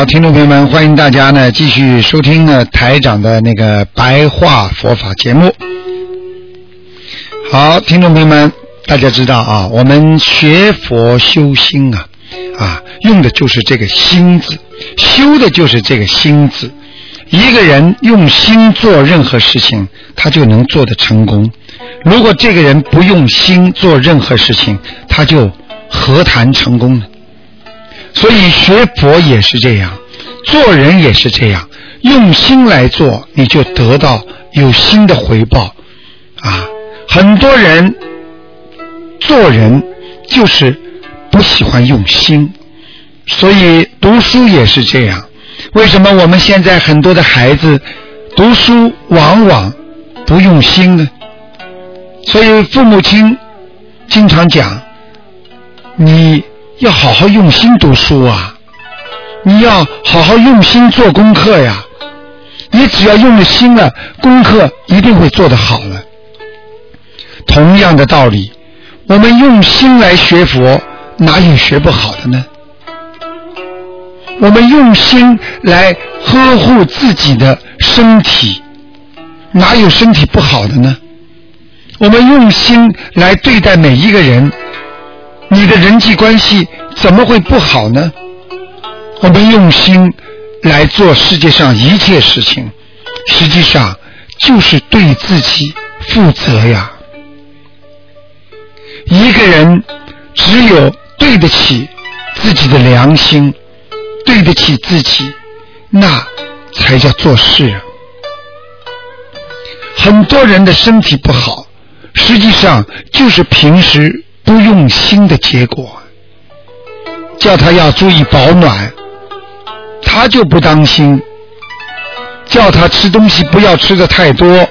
好，听众朋友们，欢迎大家呢继续收听呢台长的那个白话佛法节目。好，听众朋友们，大家知道啊，我们学佛修心啊，啊，用的就是这个心字，修的就是这个心字。一个人用心做任何事情，他就能做得成功。如果这个人不用心做任何事情，他就何谈成功呢？所以学佛也是这样，做人也是这样，用心来做，你就得到有心的回报。啊，很多人做人就是不喜欢用心，所以读书也是这样。为什么我们现在很多的孩子读书往往不用心呢？所以父母亲经常讲，你要好好用心读书啊，你要好好用心做功课呀。你只要用了心了，功课一定会做得好了。同样的道理，我们用心来学佛，哪有学不好的呢？我们用心来呵护自己的身体，哪有身体不好的呢？我们用心来对待每一个人，你的人际关系怎么会不好呢？我们用心来做世界上一切事情，实际上就是对自己负责呀。一个人只有对得起自己的良心。对得起自己，那才叫做事。很多人的身体不好，实际上就是平时不用心的结果。叫他要注意保暖，他就不当心；叫他吃东西不要吃的太多，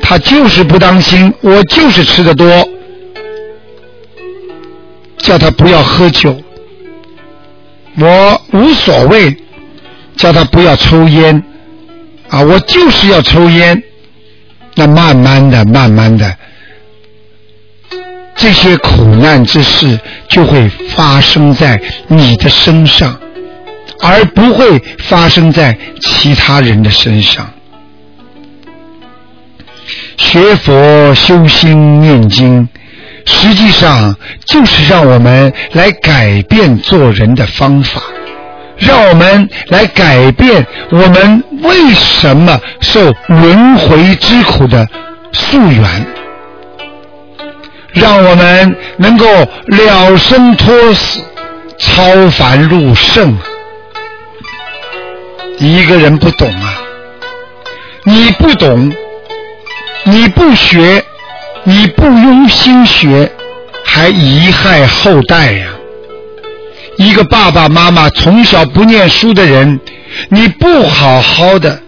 他就是不当心。我就是吃的多。叫他不要喝酒。我无所谓，叫他不要抽烟，啊，我就是要抽烟。那慢慢的、慢慢的，这些苦难之事就会发生在你的身上，而不会发生在其他人的身上。学佛、修心、念经。实际上就是让我们来改变做人的方法，让我们来改变我们为什么受轮回之苦的溯源，让我们能够了生脱死、超凡入圣。一个人不懂啊，你不懂，你不学。你不用心学，还贻害后代呀！一个爸爸妈妈从小不念书的人，你不好好的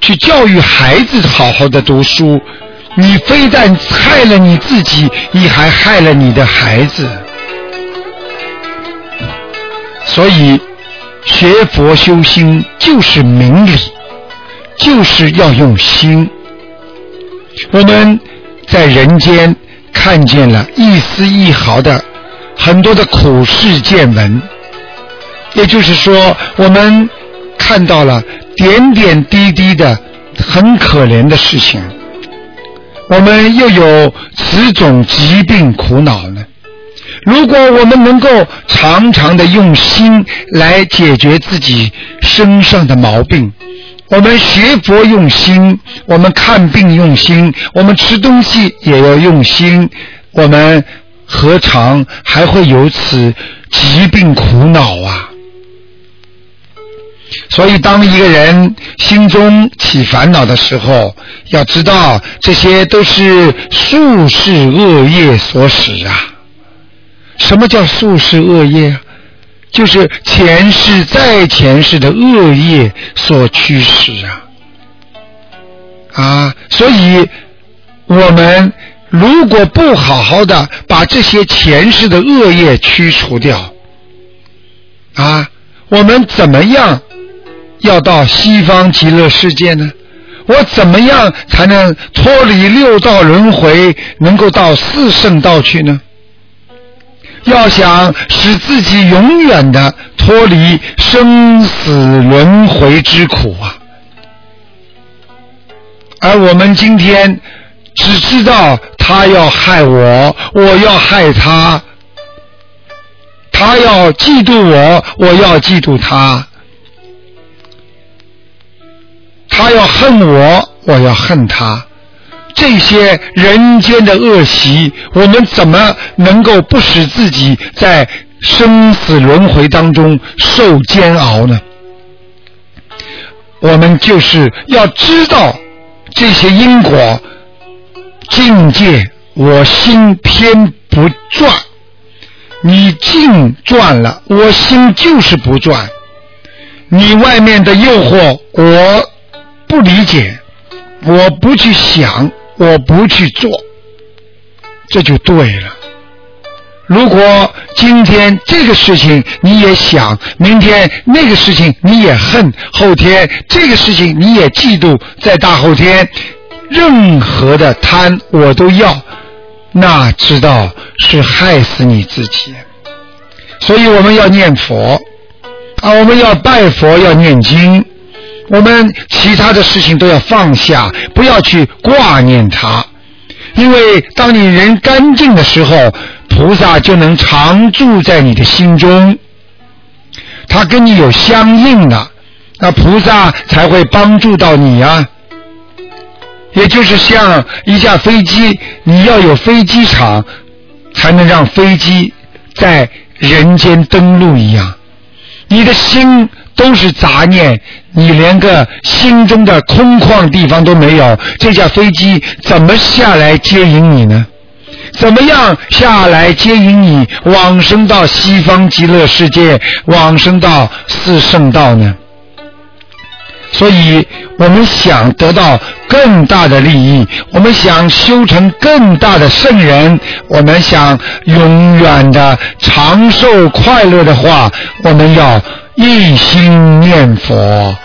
去教育孩子，好好的读书，你非但害了你自己，你还害了你的孩子。所以，学佛修心就是明理，就是要用心。我们。在人间看见了一丝一毫的很多的苦世见闻，也就是说，我们看到了点点滴滴的很可怜的事情。我们又有此种疾病苦恼呢？如果我们能够常常的用心来解决自己身上的毛病。我们学佛用心，我们看病用心，我们吃东西也要用心，我们何尝还会有此疾病苦恼啊？所以，当一个人心中起烦恼的时候，要知道这些都是宿世恶业所使啊。什么叫宿世恶业？就是前世再前世的恶业所驱使啊。啊，所以我们如果不好好的把这些前世的恶业驱除掉，啊，我们怎么样要到西方极乐世界呢？我怎么样才能脱离六道轮回，能够到四圣道去呢？要想使自己永远的脱离生死轮回之苦啊！而我们今天只知道他要害我，我要害他；他要嫉妒我，我要嫉妒他；他要恨我，我要恨他。这些人间的恶习，我们怎么能够不使自己在生死轮回当中受煎熬呢？我们就是要知道。这些因果境界，我心偏不转。你境转了，我心就是不转。你外面的诱惑，我不理解，我不去想，我不去做，这就对了。如果今天这个事情你也想，明天那个事情你也恨，后天这个事情你也嫉妒，在大后天，任何的贪我都要，那知道是害死你自己。所以我们要念佛啊，我们要拜佛，要念经，我们其他的事情都要放下，不要去挂念它，因为当你人干净的时候。菩萨就能常住在你的心中，他跟你有相应的，那菩萨才会帮助到你啊。也就是像一架飞机，你要有飞机场，才能让飞机在人间登陆一样。你的心都是杂念，你连个心中的空旷地方都没有，这架飞机怎么下来接引你呢？怎么样下来接引你往生到西方极乐世界，往生到四圣道呢？所以我们想得到更大的利益，我们想修成更大的圣人，我们想永远的长寿快乐的话，我们要一心念佛。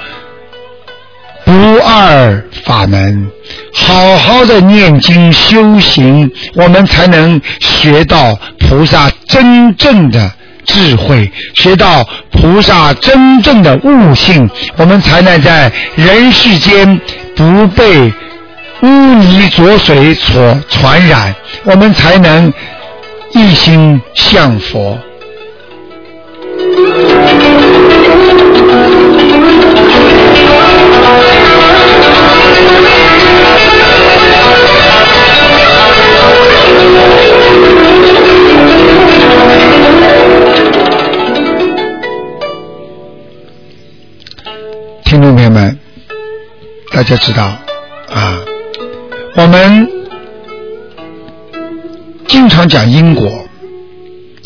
不二法门，好好的念经修行，我们才能学到菩萨真正的智慧，学到菩萨真正的悟性，我们才能在人世间不被污泥浊水所传染，我们才能一心向佛。听众朋友们，大家知道啊，我们经常讲因果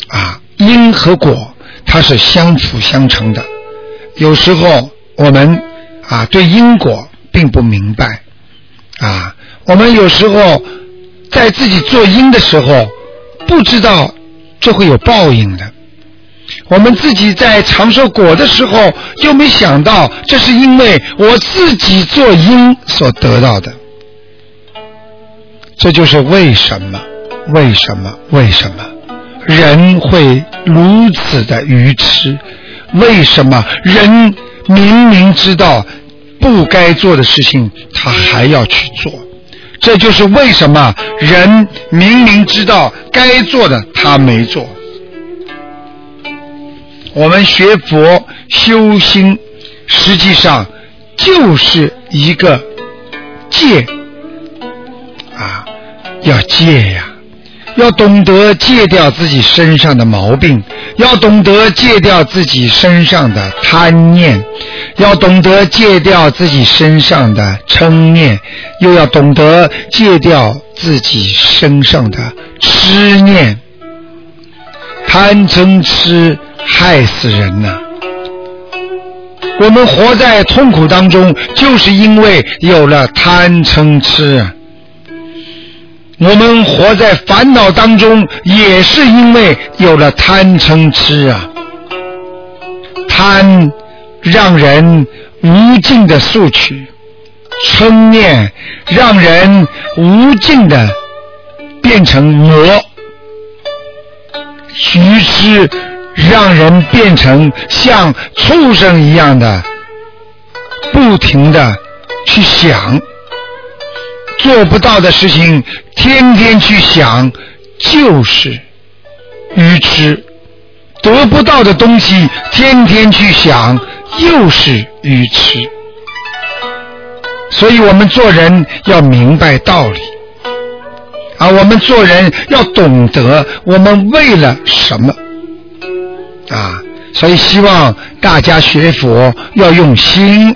啊，因和果它是相辅相成的。有时候我们啊对因果并不明白啊，我们有时候在自己做因的时候不知道这会有报应的。我们自己在尝受果的时候，就没想到这是因为我自己做因所得到的。这就是为什么？为什么？为什么人会如此的愚痴？为什么人明明知道不该做的事情，他还要去做？这就是为什么人明明知道该做的，他没做。我们学佛修心，实际上就是一个戒啊，要戒呀，要懂得戒掉自己身上的毛病，要懂得戒掉自己身上的贪念，要懂得戒掉自己身上的嗔念，又要懂得戒掉自己身上的痴念，贪嗔痴。害死人呐！我们活在痛苦当中，就是因为有了贪嗔痴啊。我们活在烦恼当中，也是因为有了贪嗔痴啊。贪让人无尽的索取，嗔念让人无尽的变成魔，愚痴让人变成像畜生一样的，不停的去想。做不到的事情，天天去想，就是愚痴；得不到的东西，天天去想，又是愚痴。所以我们做人要明白道理，啊，我们做人要懂得我们为了什么，啊，所以希望大家学佛要用心，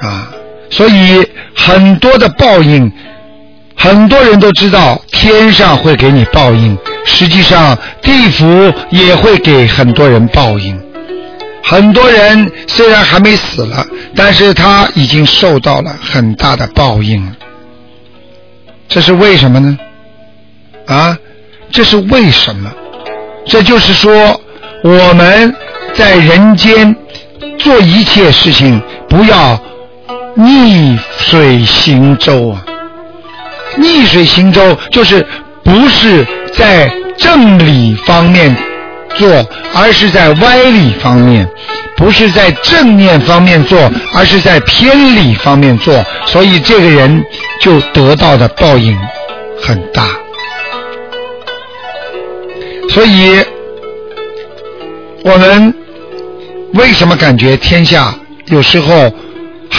啊。所以很多的报应，很多人都知道天上会给你报应，实际上地府也会给很多人报应。很多人虽然还没死了，但是他已经受到了很大的报应了。这是为什么呢？啊，这是为什么？这就是说，我们在人间做一切事情，不要。逆水行舟啊！逆水行舟就是不是在正理方面做，而是在歪理方面；不是在正面方面做，而是在偏理方面做。所以这个人就得到的报应很大。所以我们为什么感觉天下有时候？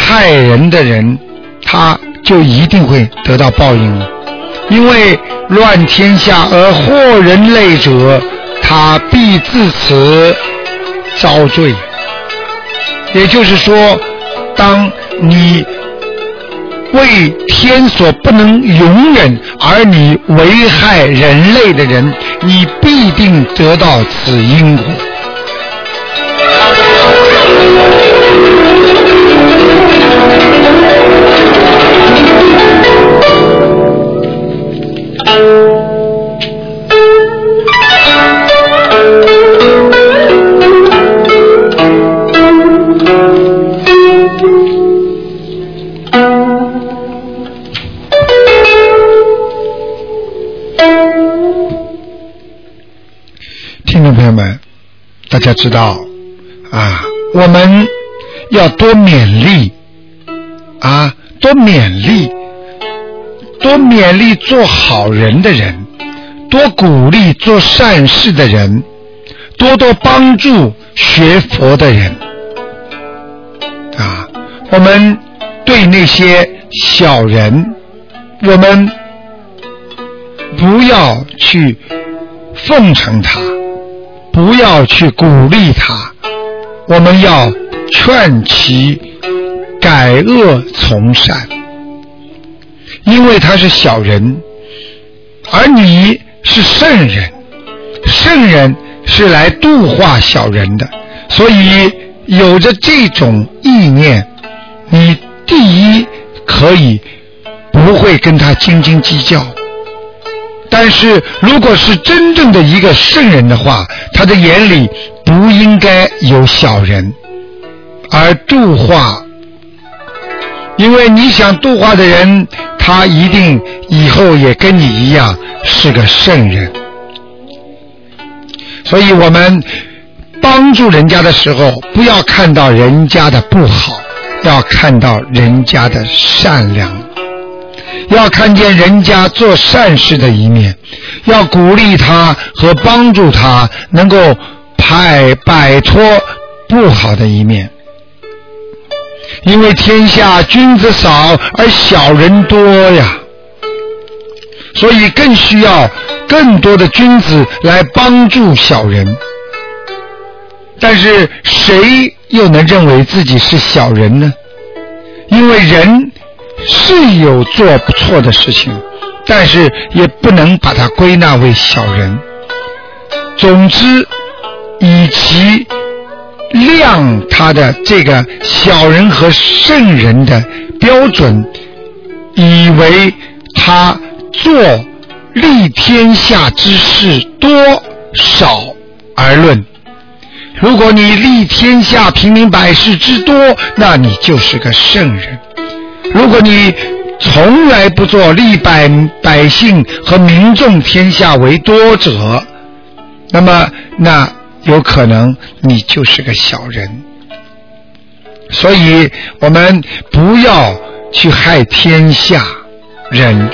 害人的人，他就一定会得到报应，因为乱天下而祸人类者，他必自此遭罪。也就是说，当你为天所不能容忍，而你危害人类的人，你必定得到此因果。听众朋友们，大家知道啊，我们要多勉励啊，多勉励。多勉励做好人的人，多鼓励做善事的人，多多帮助学佛的人。啊，我们对那些小人，我们不要去奉承他，不要去鼓励他，我们要劝其改恶从善。因为他是小人，而你是圣人，圣人是来度化小人的，所以有着这种意念，你第一可以不会跟他斤斤计较。但是如果是真正的一个圣人的话，他的眼里不应该有小人，而度化，因为你想度化的人。他一定以后也跟你一样是个圣人，所以我们帮助人家的时候，不要看到人家的不好，要看到人家的善良，要看见人家做善事的一面，要鼓励他和帮助他，能够摆摆脱不好的一面。因为天下君子少而小人多呀，所以更需要更多的君子来帮助小人。但是谁又能认为自己是小人呢？因为人是有做不错的事情，但是也不能把它归纳为小人。总之，以其量他的这个小人和圣人的标准，以为他做立天下之事多少而论。如果你立天下平民百事之多，那你就是个圣人；如果你从来不做立百百姓和民众天下为多者，那么那有可能你就是个小人。所以我们不要去害天下人，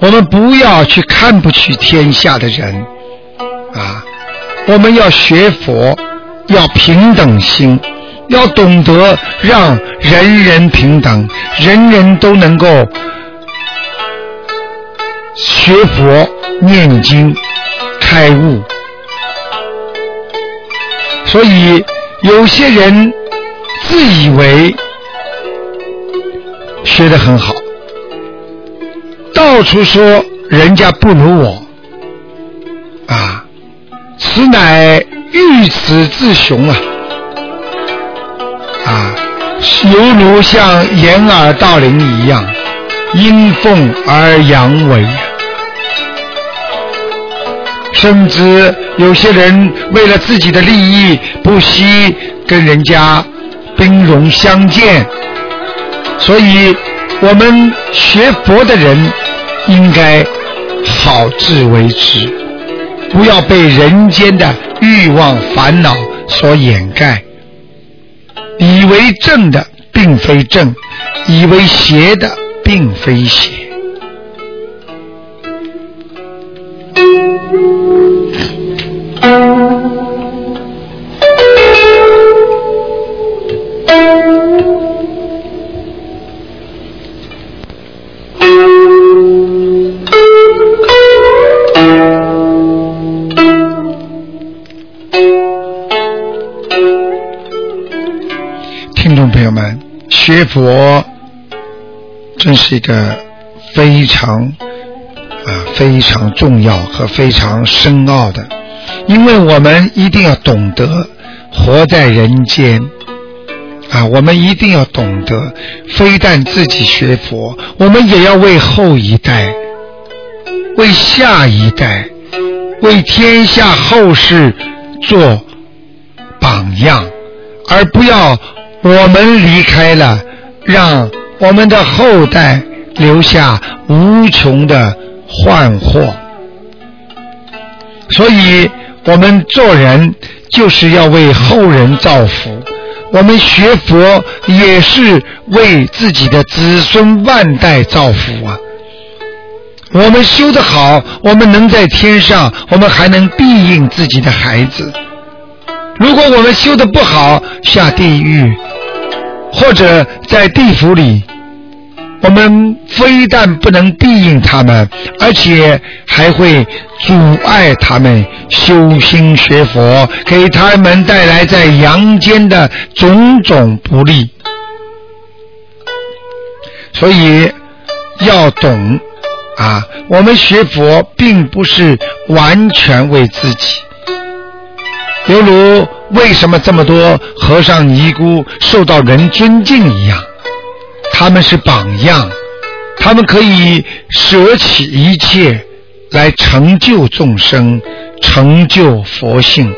我们不要去看不起天下的人啊！我们要学佛。要平等心，要懂得让人人平等，人人都能够学佛、念经、开悟。所以有些人自以为学得很好，到处说人家不如我，啊，此乃。欲此自雄啊！啊，犹如像掩耳盗铃一样，因奉而扬为。甚至有些人为了自己的利益，不惜跟人家兵戎相见。所以，我们学佛的人应该好自为之，不要被人间的。欲望烦恼所掩盖，以为正的并非正，以为邪的并非邪。学佛真是一个非常啊非常重要和非常深奥的，因为我们一定要懂得活在人间啊，我们一定要懂得，非但自己学佛，我们也要为后一代、为下一代、为天下后世做榜样，而不要。我们离开了，让我们的后代留下无穷的幻祸。所以，我们做人就是要为后人造福。我们学佛也是为自己的子孙万代造福啊！我们修得好，我们能在天上，我们还能庇应自己的孩子。如果我们修的不好，下地狱。或者在地府里，我们非但不能庇应他们，而且还会阻碍他们修心学佛，给他们带来在阳间的种种不利。所以要懂啊，我们学佛并不是完全为自己，犹如。为什么这么多和尚尼姑受到人尊敬一样？他们是榜样，他们可以舍弃一切来成就众生，成就佛性。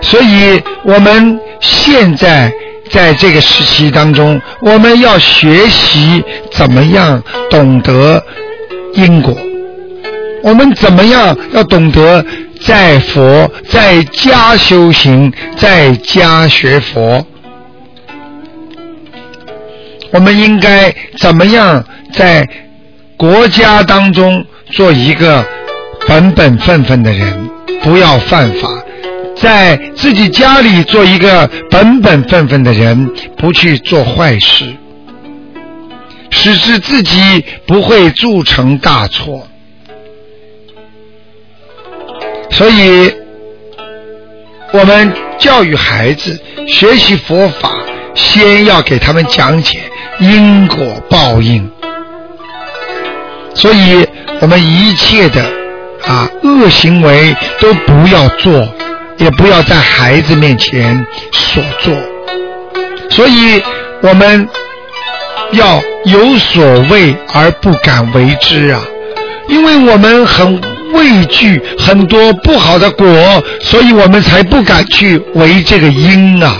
所以，我们现在在这个时期当中，我们要学习怎么样懂得因果，我们怎么样要懂得。在佛，在家修行，在家学佛，我们应该怎么样在国家当中做一个本本分分的人，不要犯法；在自己家里做一个本本分分的人，不去做坏事，使之自己不会铸成大错。所以，我们教育孩子学习佛法，先要给他们讲解因果报应。所以我们一切的啊恶行为都不要做，也不要在孩子面前所做。所以我们要有所畏而不敢为之啊，因为我们很畏惧很多不好的果，所以我们才不敢去为这个因啊。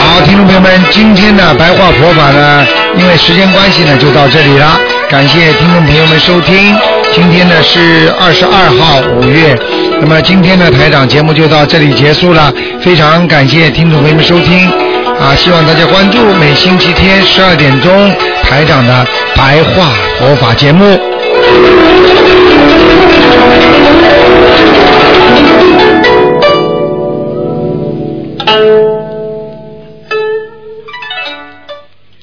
好，听众朋友们，今天的白话佛法呢，因为时间关系呢，就到这里了。感谢听众朋友们收听。今天呢是二十二号五月，那么今天的台长节目就到这里结束了。非常感谢听众朋友们收听，啊希望大家关注每星期天十二点钟台长的白话佛法节目。